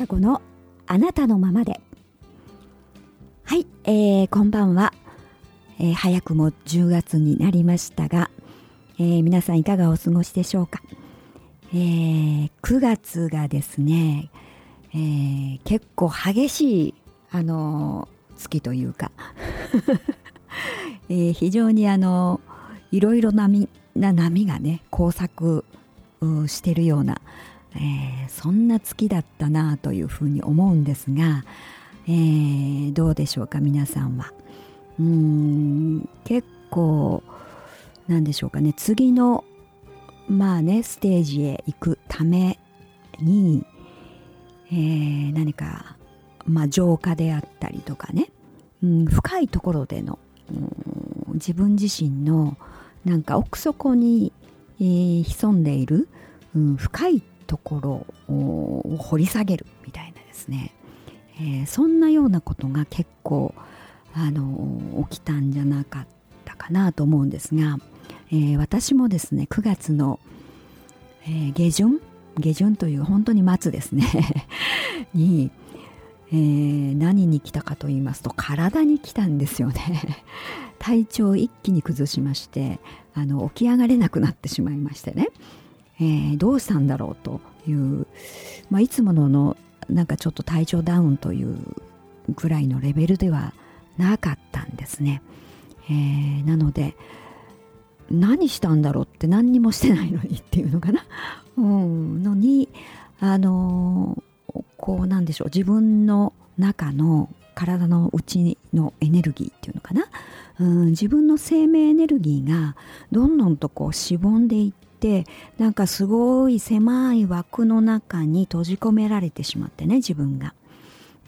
本貴子のあなたのままで。はい、えー、こんばんは、えー、早くも10月になりましたが、えー、皆さんいかがお過ごしでしょうか、えー、9月がですね、えー、結構激しいあの月というか えー、非常にあのいろいろな波がね交錯してるような、えー、そんな月だったなというふうに思うんですが、えー、どうでしょうか皆さんは。うん結構なんでしょうかね次のまあねステージへ行くために、えー、何か、まあ、浄化であったりとかね、うん、深いところでの、うん、自分自身のなんか奥底に、えー、潜んでいる、うん、深いところを掘り下げるみたいなですね、えー、そんなようなことが結構あの起きたんじゃなかったかなと思うんですが、えー、私もですね9月の、えー、下旬下旬という本当に末ですね。に、えー、何に来たかと言いますと体に来たんですよね。体調を一気に崩しましてあの起き上がれなくなってしまいましてね、えー、どうしたんだろうという、まあ、いつもののなんかちょっと体調ダウンというぐらいのレベルではなかったんですね、えー、なので何したんだろうって何にもしてないのにっていうのかな、うん、のにあのこうなんでしょう。自分の中の体の内のエネルギーっていうのかな、うん、自分の生命エネルギーがどんどんとこうしぼんでいってなんかすごい狭い枠の中に閉じ込められてしまってね自分が。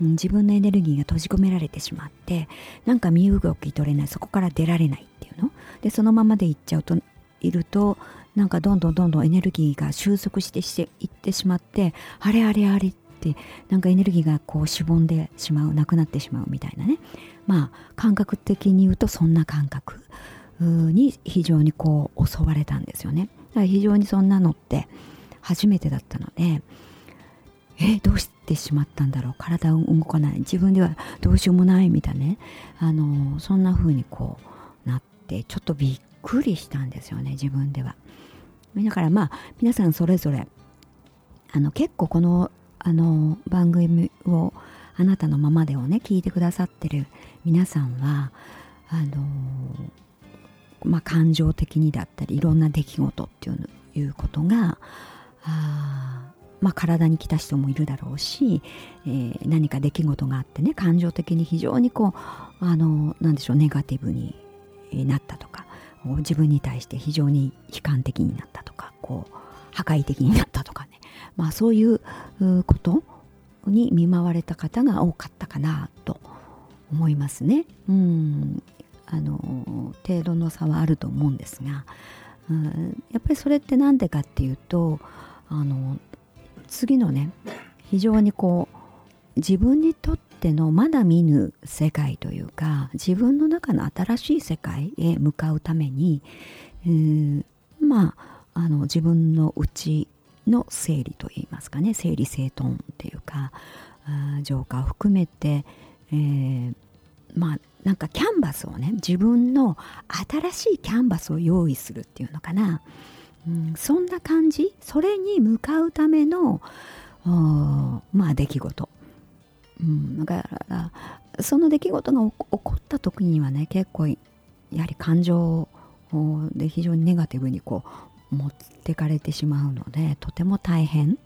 うん自分のエネルギーが閉じ込められてしまってなんか身動き取れないそこから出られないっていうのでそのままでいっちゃうといるとなんかどんどんどんどんエネルギーが収束してしていってしまってあれあれあれってなんかエネルギーがこうしぼんでしまうなくなってしまうみたいなねまあ感覚的に言うとそんな感覚に非常にこう襲われたんですよね。だから非常にそんなのって初めてだったのでえどうしてしまったんだろう？体動かない。自分ではどうしようもないみたいなね。あのそんな風にこうなってちょっとびっくりしたんですよね自分では。だからまあ皆さんそれぞれあの結構このあの番組をあなたのままでをね聞いてくださってる皆さんはあのまあ感情的にだったりいろんな出来事っていういうことがあまあ、体に来た人もいるだろうし、えー、何か出来事があってね感情的に非常にこうあのなんでしょうネガティブになったとか自分に対して非常に悲観的になったとかこう破壊的になったとかね。まあそういうことに見舞われた方が多かったかなと思いますね。うん。あの程度の差はあると思うんですが、うん、やっぱりそれって何でかっていうとあの次のね非常にこう自分にとってのまだ見ぬ世界というか自分の中の新しい世界へ向かうために、えー、まああの自分の内の整理といいますかね整理整頓っていうか浄化を含めて、えー、まあなんかキャンバスをね自分の新しいキャンバスを用意するっていうのかな、うん、そんな感じ。それに向かうためのまあ出来事、うん、だからその出来事が起こった時にはね結構やはり感情で非常にネガティブにこう持ってかれてしまうのでとても大変、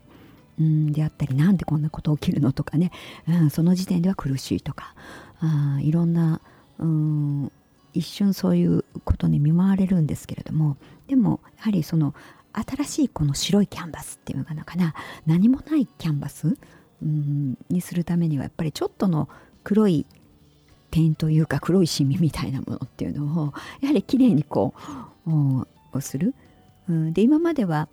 うん、であったりなんでこんなこと起きるのとかね、うん、その時点では苦しいとか。あいろんな、うん、一瞬そういうことに見舞われるんですけれども。でもやはりその新しいこの白いキャンバスっていうのかな。何もないキャンバス、うん、にするためにはやっぱりちょっとの黒い点というか黒いシミみたいなものっていうのをやはりきれいにこうする、うん、で今までは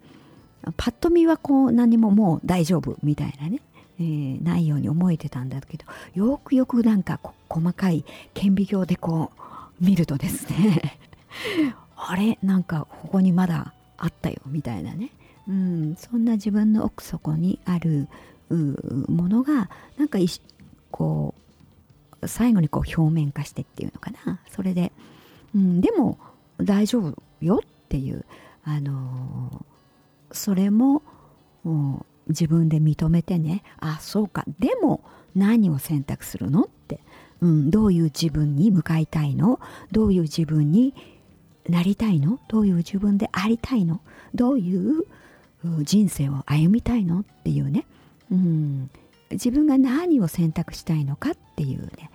パッと見はこう何ももう大丈夫みたいなね、えー、ないように思えてたんだけどよくよくなんか細かい顕微鏡でこう見るとですね。あれ？なんかここにまだあったよみたいなね、うん、そんな自分の奥底にあるものがなんかこう最後にこう表面化してっていうのかな。それで、うん、でも大丈夫よっていう。あのそれも自分で認めてね。あそうか。でも何を選択するのって、うん、どういう自分に向かいたいの？どういう自分になりたいの？どういう自分でありたいの？どういう人生を歩みたいの？っていうね、うん、自分が何を選択したいのかっていうね、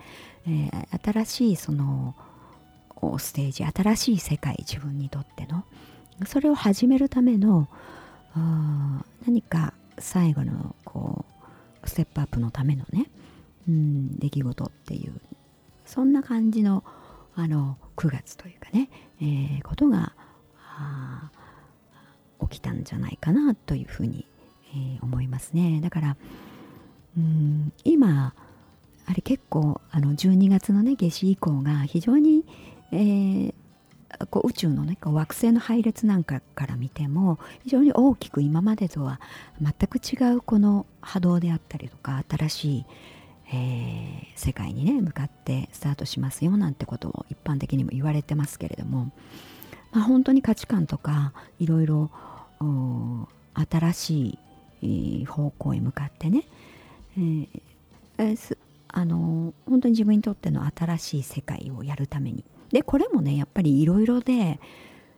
えー、新しいそのステージ新しい世界自分にとっての。それを始めるための何か最後のこうステップアップのためのね、うん、出来事っていうそんな感じのあの9月というかね、えー、ことが起きたんじゃないかなというふうに、えー、思いますね。だからうん今あれ結構あの12月のね夏至以降が非常に、えー、こう宇宙のねこう惑星の配列なんかから見ても非常に大きく今までとは全く違うこの波動であったりとか新しい、えー、世界にね向かってスタートしますよなんてことを一般的にも言われてますけれども、まあ、本当に価値観とかいろいろ新しい方向へ向かってね、えー、あの本当に自分にとっての新しい世界をやるためにでこれもねやっぱりいろいろで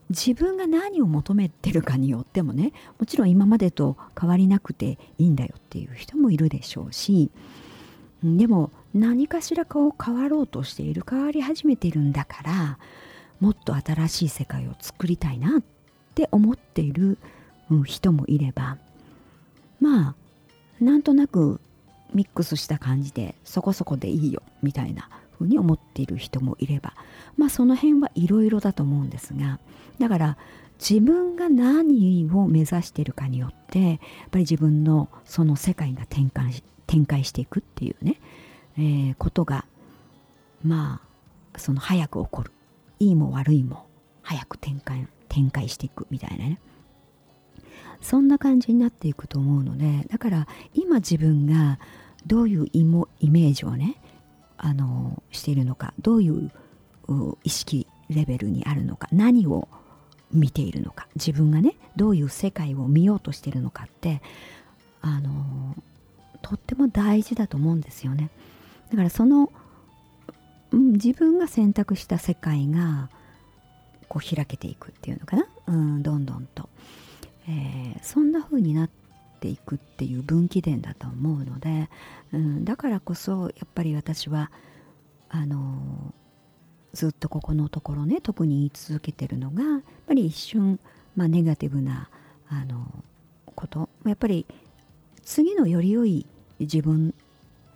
自分が何を求めてるかによってもねもちろん今までと変わりなくていいんだよっていう人もいるでしょうしでも何かしらこう変わろうとしている変わり始めてるんだからもっと新しい世界を作りたいなって思っている人もいればまあなんとなくミックスした感じでそこそこでいいよみたいな風に思っている人もいればまあその辺はいろいろだと思うんですがだから自分が何を目指しているかによってやっぱり自分のその世界が転換し展開していくっていうね、えー、ことがまあその早く起こる。いいも悪いも早く展開展開していくみたいなね。そんな感じになっていくと思うのでだから今自分がどういうイメージをねあのしているのかどういう意識レベルにあるのか何を見ているのか自分がねどういう世界を見ようとしているのかってあのとっても大事だと思うんですよね。だからその、うん、自分が選択した世界がこう開けていくっていうのかな、うん、どんどんと、えー、そんな風になってていくっていう分岐点だと思うので、うん、だからこそやっぱり私はあのずっとここのところね特に言い続けてるのがやっぱり一瞬、まあ、ネガティブなあのこと。やっぱり次のより良い自分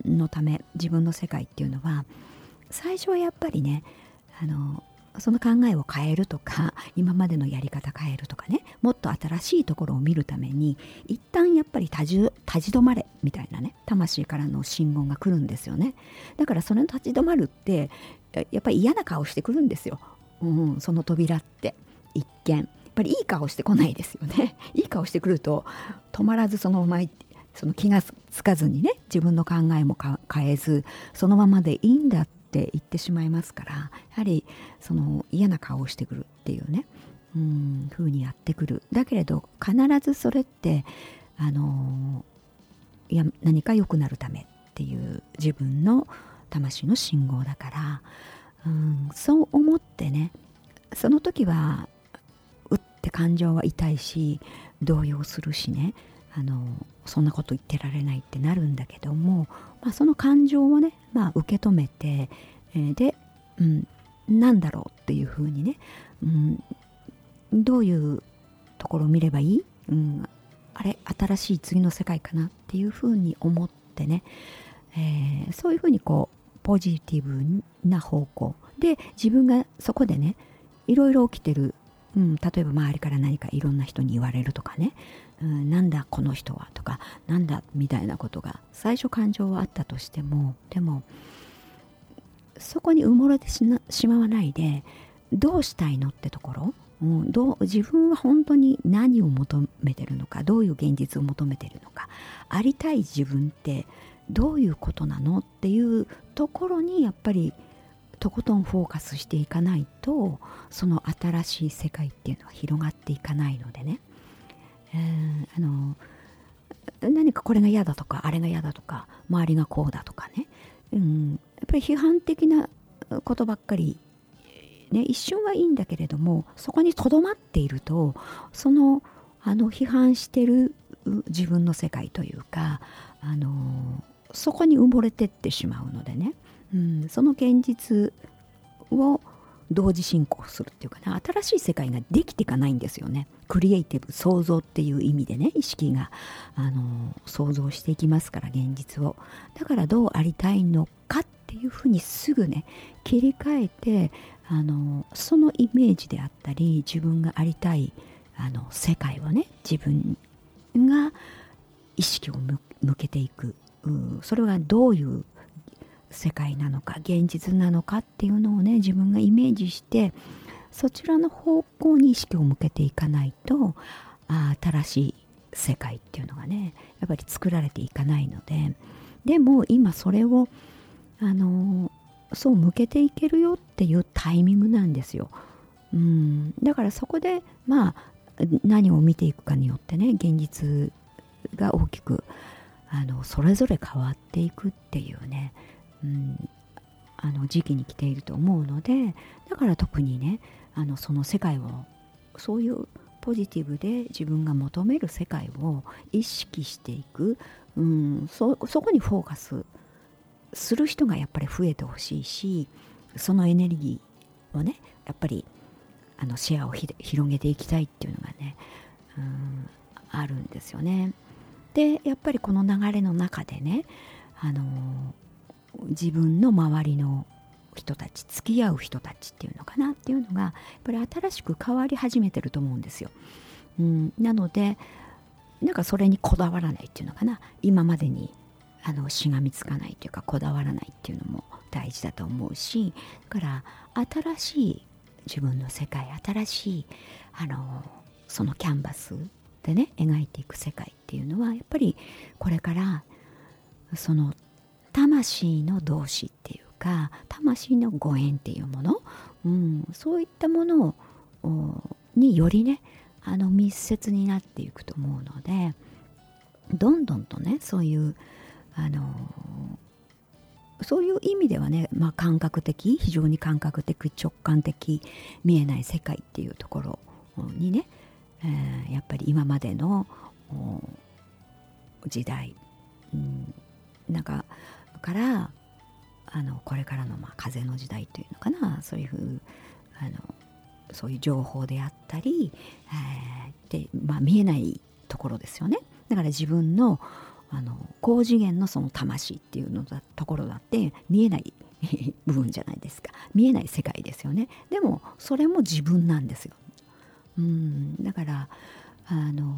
のため自分の世界っていうのは最初はやっぱりねあのその考えを変えるとか今までのやり方変えるとかねもっと新しいところを見るために一旦やっぱり立ち立ち止まれみたいなね魂からの信号が来るんですよね。だからそれの立ち止まるってやっぱり嫌な顔してくるんですよ、うん、その扉って一見。やっぱりいい顔してこないですよね。いい顔してくると止まらずそのままその気がつかずにね自分の考えも変えずそのままでいいんだって言ってしまいますからやはりその嫌な顔をしてくるっていうね。うん風にやってくる。だけれど必ずそれってあのいや何か良くなるためっていう自分の魂の信号だからうんそう思ってねその時はうって感情は痛いし動揺するしねあのそんなこと言ってられないってなるんだけども、まあ、その感情をね、まあ、受け止めて、えー、で、うん、なんだろうっていうふうにね、うん、どういうところを見ればいい、うん、あれ？新しい次の世界かなっていうふうに思ってね、えー、そういうふうにこうポジティブな方向。で自分がそこでねいろいろ起きてる、うん、例えば周りから何かいろんな人に言われるとかね、うん、なんだこの人はとかなんだみたいなことが最初感情はあったとしてもでもそこに埋もれてしまわないでどうしたいのってところ、ううん、どう自分は本当に何を求めてるのかどういう現実を求めてるのかありたい自分ってどういうことなのっていうところにやっぱりとことんフォーカスしていかないとその新しい世界っていうのは広がっていかないのでね、えー、あの何かこれが嫌だとかあれが嫌だとか周りがこうだとかね、うん、やっぱり批判的なことばっかりね、一瞬はいいんだけれどもそこにとどまっているとそのあの批判してる自分の世界というかあのそこに埋もれてってしまうのでね、うん、その現実を同時進行するっていうかね新しい世界ができていかないんですよね。クリエイティブ創造っていう意味でね意識があの想像していきますから現実を。だからどうありたいのかっていうふうにすぐね切り替えてあのそのイメージであったり自分がありたいあの世界をね自分が意識を向けていく。それがどういう世界なのか現実なのかっていうのをね自分がイメージしてそちらの方向に意識を向けていかないとあ新しい世界っていうのがねやっぱり作られていかないので。でも今それをあのそう向けていけるよっていうタイミングなんですよ。うん、だからそこでまあ何を見ていくかによってね現実が大きくあのそれぞれ変わっていくっていうね、うん、あの時期に来ていると思うのでだから特にねあのその世界をそういうポジティブで自分が求める世界を意識していく、うん、そそこにフォーカスする人がやっぱり増えてほしいしそのエネルギーをねやっぱりあのシェアを広げていきたいっていうのがねうんあるんですよね。でやっぱりこの流れの中でねあの自分の周りの人たち付き合う人たちっていうのかなっていうのがやっぱり新しく変わり始めてると思うんですよ。うん、なのでなんかそれにこだわらないっていうのかな今までにあのしがみつかないというかこだわらないっていうのも大事だと思うしだから新しい自分の世界新しいあのそのキャンバスでね描いていく世界っていうのはやっぱりこれからその魂の同士っていうか魂のご縁っていうもの、うん、そういったものをによりねあの密接になっていくと思うのでどんどんとねそういうあのそういう意味ではね、まあ、感覚的非常に感覚的直感的見えない世界っていうところにね、えー、やっぱり今までの時代、うん、なんかからあのこれからのまあ風の時代というのかなそういうあのそういう情報であったり、えー、で、まあ、見えないところですよね。だから自分のあの高次元のその魂っていうのだところだって見えない部分じゃないですか。見えない世界ですよね。でもそれも自分なんですよ。うん。だからあの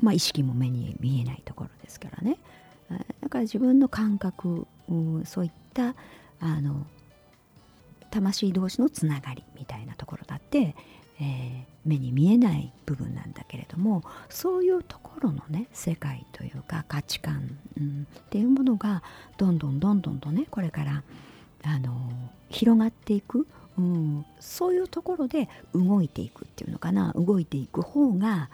まあ意識も目に見えないところですからね。だから自分の感覚そういったあの魂同士のつながりみたいなところだって、えー、目に見えない部分なんだけれどもそういうところのね世界というか価値観、うん、っていうものがどんどんどんどんとねこれからあの広がっていく、うん、そういうところで動いていくっていうのかな。動いていく方が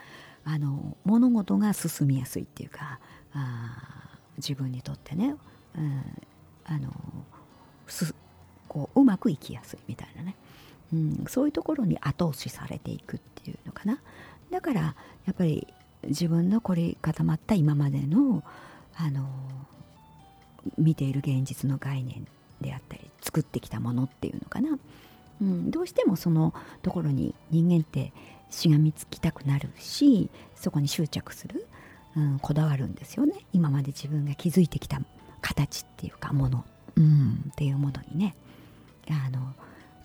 あの物事が進みやすいっていうかあ自分にとってね、うん、あのすこううまくいきやすいみたいなね、うん、そういうところに後押しされていくっていうのかな。だからやっぱり自分の凝り固まった今までのあの見ている現実の概念であったり作ってきたものっていうのかな、うん、どうしてもそのところに人間ってしがみつきたくなるしそこに執着する、うん、こだわるんですよね。今まで自分が築いてきた形っていうかもの、うん、っていうものにね。あの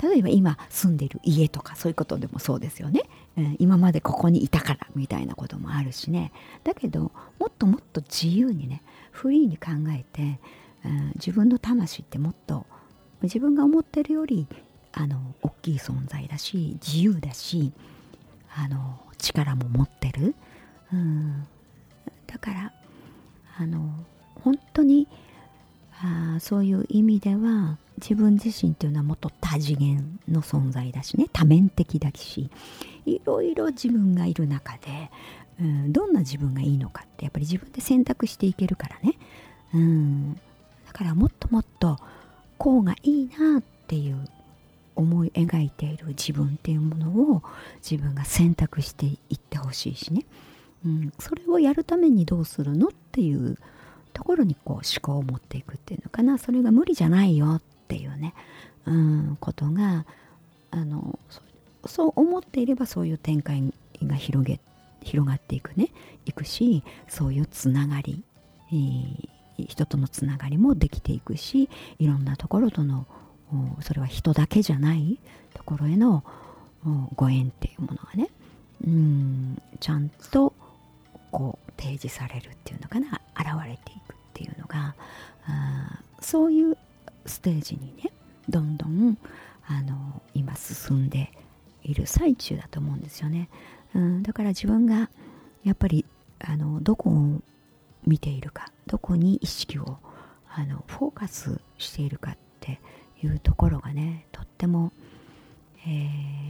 例えば今住んでる家とかそういうことでもそうですよね、今までここにいたからみたいなこともあるしね。だけどもっともっと自由にねフリーに考えて、自分の魂ってもっと自分が思ってるよりあの大きい存在だし自由だしあの力も持ってる、うん、だからあの本当にあそういう意味では自分自身というのはもっと多次元の存在だしね。多面的だし。いろいろ自分がいる中で、うん、どんな自分がいいのかってやっぱり自分で選択していけるからね、うん、だからもっともっとこうがいいなっていう思い描いている自分っていうものを自分が選択していってほしいしね、うん、それをやるためにどうするのっていうところにこう思考を持っていくっていうのかな。それが無理じゃないよっていうね、うん、ことがあのそそう思っていればそういう展開が広げ広がっていくね。いくしそういうつながり、えー、人とのつながりもできていくしいろんなところとのそれは人だけじゃないところへのご縁っていうものがねうんちゃんとこう提示されるっていうのかな。現れていくっていうのがあそういうステージにねどんどんあの今進んでいる最中だと思うんですよね。うん、だから自分がやっぱりあのどこを見ているかどこに意識をあのフォーカスしているかっていうところがねとっても、え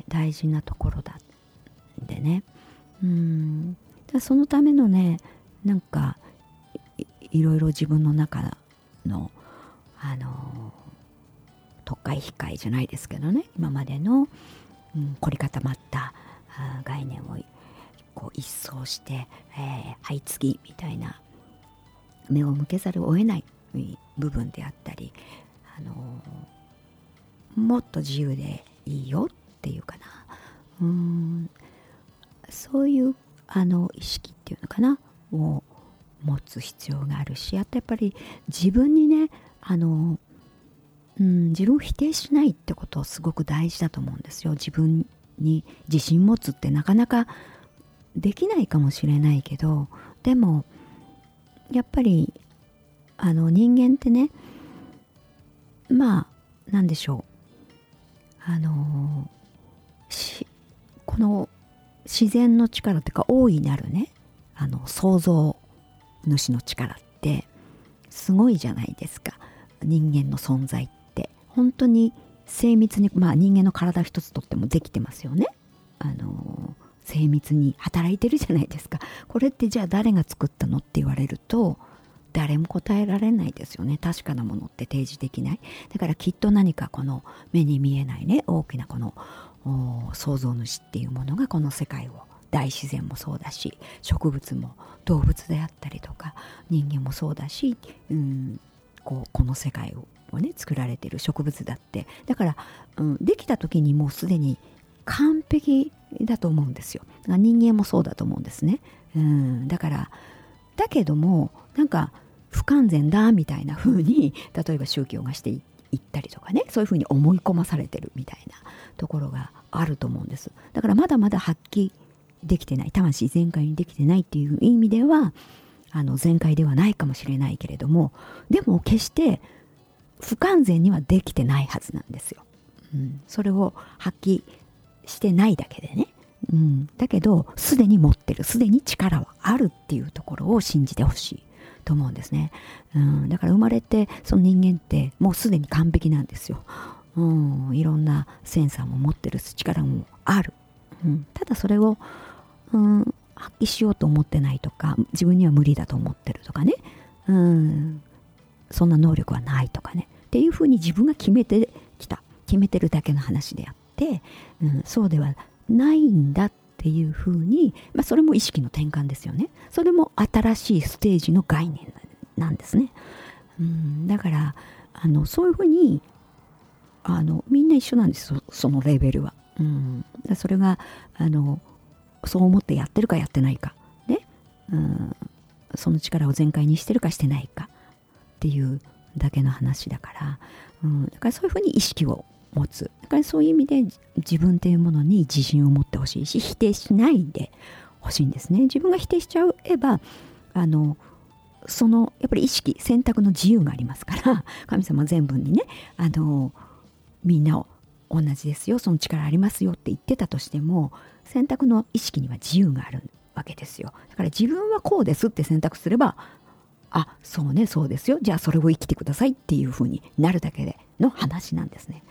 ー、大事なところだでねうんだそのためのねなんかいろいろ自分の中のあの特会控えじゃないですけどね今までの、うん、凝り固まった概念をこう一掃して、えー、はい次みたいな目を向けざるを得ない部分であったり、あのもっと自由でいいよっていうかな。うんそういうあの意識っていうのかなを持つ必要があるしあとやっぱり自分にねあの、うん、自分を否定しないってことすごく大事だと思うんですよ。自分に自信持つってなかなかできないかもしれないけどでもやっぱりあの人間ってねまあ何でしょう。あのこの自然の力っていうか大いなるねあの創造主の力ってすごいじゃないですか。人間の存在って。本当に精密にまあ人間の体一つとってもできてますよね。あの精密に働いてるじゃないですか。これってじゃあ誰が作ったのって言われると誰も答えられないですよね。確かなものって提示できない。だからきっと何かこの目に見えないね大きなこの創造主っていうものがこの世界を大自然もそうだし植物も動物であったりとか人間もそうだし、うん、こうこの世界をね作られてる植物だって。だから、うん、できた時にもうすでに完璧だと思うんですよ。人間もそうだと思うんですね、うん、だからだけどもなんか不完全だみたいな風に例えば宗教がしていったりとかねそういう風に思い込まされてるみたいなところがあると思うんです。だからまだまだ発揮できてない魂全開にできてないっていう意味ではあの全開ではないかもしれないけれどもでも決して不完全にはできてないはずなんですよ、うん、それを発揮してないだけでね。うん、だけど、すでに持ってる、すでに力はあるっていうところを信じてほしいと思うんですね。うん、だから生まれて、その人間ってもうすでに完璧なんですよ。うん、いろんなセンサーも持ってる力もある。うん、ただそれを、うん、発揮しようと思ってないとか、自分には無理だと思ってるとかね。うん、そんな能力はないとかね。っていうふうに自分が決めてきた。決めてるだけの話であって、うん、そうではないんだっていうふうに、まあ、それも意識の転換ですよね。それも新しいステージの概念なんですね。うん、だからあのそういうふうにあのみんな一緒なんですそのレベルは。うん、それがあのそう思ってやってるかやってないか、ねうん、その力を全開にしてるかしてないかっていうだけの話だから、うん、だからそういうふうに意識を持つ。だからそういう意味で自分というものに自信を持ってほしいし否定しないでほしいんですね。自分が否定しちゃえばあのそのやっぱり意識選択の自由がありますから 神様全部にねあのみんなを同じですよその力ありますよって言ってたとしても選択の意識には自由があるわけですよ。だから自分はこうですって選択すればあそうねそうですよ。じゃあそれを生きてくださいっていうふうになるだけでの話なんですね、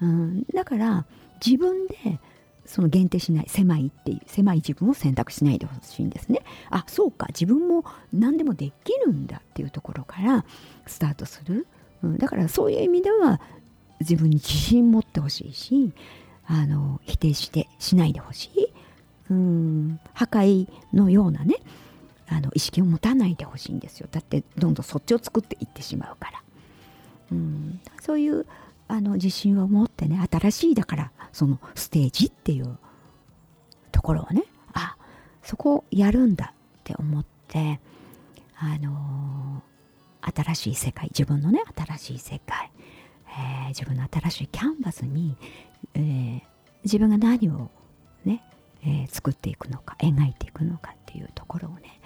うん、だから自分でその限定しない狭いっていう狭い自分を選択しないでほしいんですね。あそうか自分も何でもできるんだっていうところからスタートする、うん、だからそういう意味では自分に自信持ってほしいしあの否定してしないでほしい。うん破壊のようなねあの意識を持たないでほしいんですよ。だってどんどんそっちを作っていってしまうから。うん。そういうあの自信を持ってね新しいだからそのステージっていうところをねあそこをやるんだって思ってあのー、新しい世界自分のね新しい世界えー、自分の新しいキャンバスに、えー、自分が何をね、え、作っていくのか描いていくのかっていうところをね、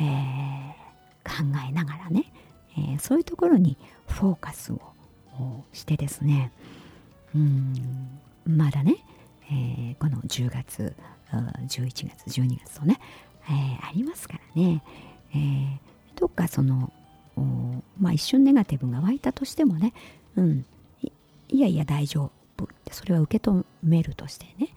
え考えながらね、えそういうところにフォーカスをしてですね。うんまだね、えこの10月11月12月とね、えありますからね、えどっかそのまあ一瞬ネガティブが湧いたとしてもねうんいやいや大丈夫ってそれは受け止めるとしてね、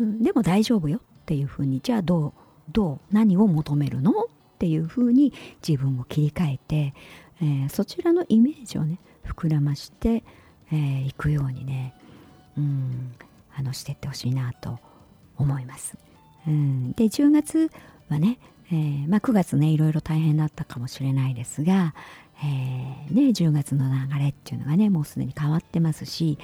うん、でも大丈夫よっていうふうにじゃあどうどう何を求めるの？っていうふうに自分を切り替えて、えー、そちらのイメージをね膨らましてい、えー、くようにね、うん、あのしていってほしいなと思います。うん、で10月はね、えーまあ、9月ねいろいろ大変だったかもしれないですが、えー、ね、10月の流れっていうのがねもうすでに変わってますし、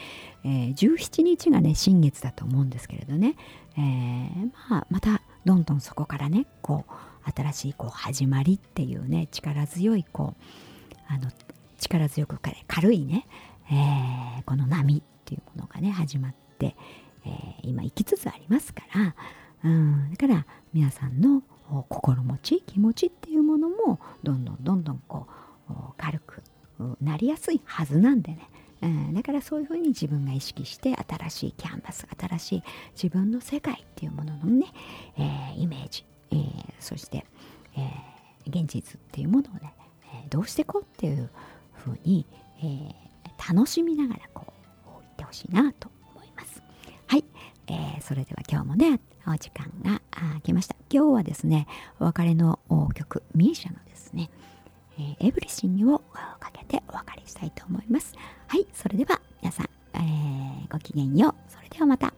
えー、17日がね新月だと思うんですけれどね、えー、まあ、またどんどんそこからねこう新しいこう始まりっていうね力強いこうあの力強く軽いね、えこの波っていうものがね始まって、え今生きつつありますから、うん、だから皆さんの心持ち気持ちっていうものもどんどんどんどんこう軽くなりやすいはずなんでね、うん、だからそういうふうに自分が意識して新しいキャンバス新しい自分の世界っていうもののね、えー、イメージ、えー、そして、えー、現実っていうものをね、えどうしていこうっていうふうに、え楽しみながらこう言ってほしいなと思います。はい、えーそれでは今日もねお時間が来ました。今日はですねお別れの曲ミーシャのですねえー、エブリシングをかけてお別れしたいと思います。はい、それでは皆さん、えー、ごきげんよう。それではまた。